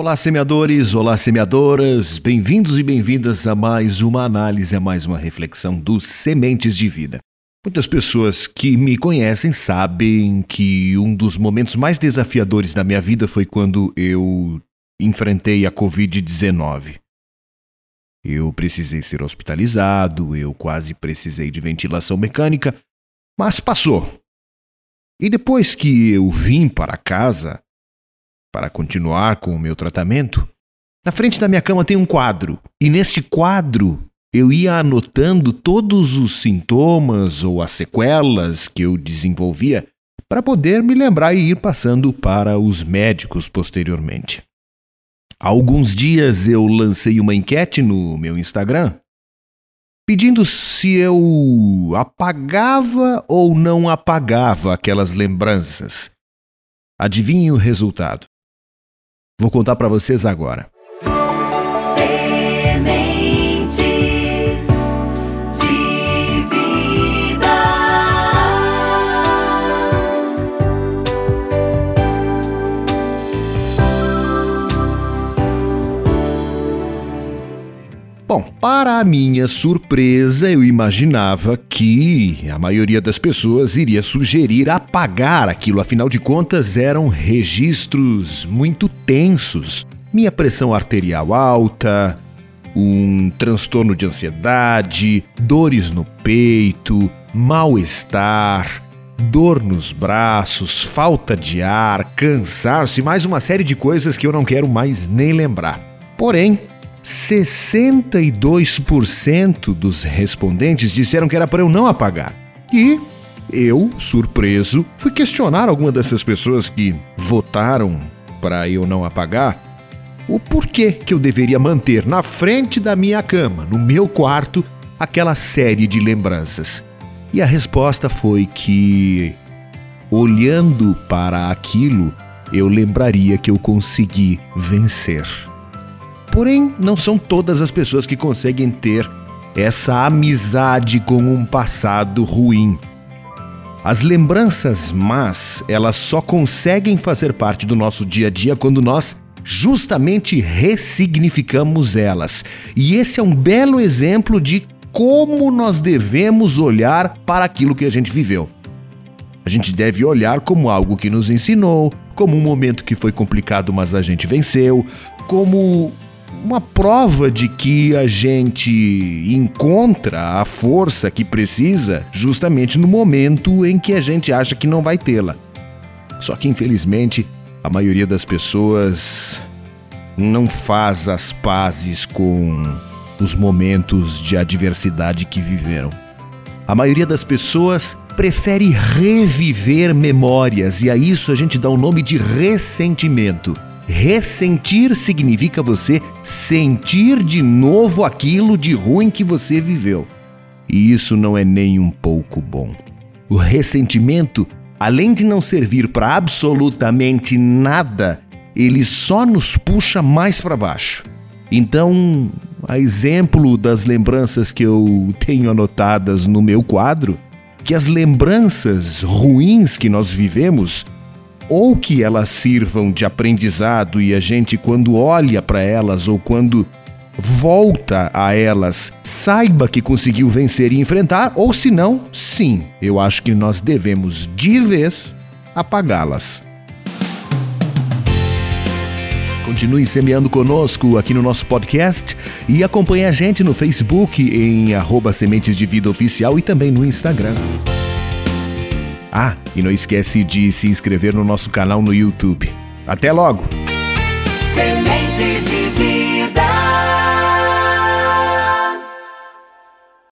Olá, semeadores, olá, semeadoras, bem-vindos e bem-vindas a mais uma análise, a mais uma reflexão dos Sementes de Vida. Muitas pessoas que me conhecem sabem que um dos momentos mais desafiadores da minha vida foi quando eu enfrentei a Covid-19. Eu precisei ser hospitalizado, eu quase precisei de ventilação mecânica, mas passou. E depois que eu vim para casa, para continuar com o meu tratamento, na frente da minha cama tem um quadro, e neste quadro eu ia anotando todos os sintomas ou as sequelas que eu desenvolvia para poder me lembrar e ir passando para os médicos posteriormente. Há alguns dias eu lancei uma enquete no meu Instagram pedindo se eu apagava ou não apagava aquelas lembranças. Adivinhe o resultado. Vou contar para vocês agora. Para a minha surpresa, eu imaginava que a maioria das pessoas iria sugerir apagar aquilo, afinal de contas eram registros muito tensos. Minha pressão arterial alta, um transtorno de ansiedade, dores no peito, mal-estar, dor nos braços, falta de ar, cansaço e mais uma série de coisas que eu não quero mais nem lembrar. Porém, 62% dos respondentes disseram que era para eu não apagar. E eu, surpreso, fui questionar alguma dessas pessoas que votaram para eu não apagar o porquê que eu deveria manter na frente da minha cama, no meu quarto, aquela série de lembranças. E a resposta foi que, olhando para aquilo, eu lembraria que eu consegui vencer. Porém, não são todas as pessoas que conseguem ter essa amizade com um passado ruim. As lembranças más, elas só conseguem fazer parte do nosso dia a dia quando nós justamente ressignificamos elas. E esse é um belo exemplo de como nós devemos olhar para aquilo que a gente viveu. A gente deve olhar como algo que nos ensinou, como um momento que foi complicado, mas a gente venceu, como uma prova de que a gente encontra a força que precisa justamente no momento em que a gente acha que não vai tê-la. Só que infelizmente a maioria das pessoas não faz as pazes com os momentos de adversidade que viveram. A maioria das pessoas prefere reviver memórias e a isso a gente dá o nome de ressentimento. Ressentir significa você sentir de novo aquilo de ruim que você viveu. E isso não é nem um pouco bom. O ressentimento, além de não servir para absolutamente nada, ele só nos puxa mais para baixo. Então, a exemplo das lembranças que eu tenho anotadas no meu quadro, que as lembranças ruins que nós vivemos ou que elas sirvam de aprendizado e a gente, quando olha para elas ou quando volta a elas, saiba que conseguiu vencer e enfrentar, ou se não, sim, eu acho que nós devemos de vez apagá-las. Continue semeando conosco aqui no nosso podcast e acompanhe a gente no Facebook em arroba Sementes de Vida Oficial e também no Instagram. Ah, e não esquece de se inscrever no nosso canal no YouTube. Até logo! Sementes de vida.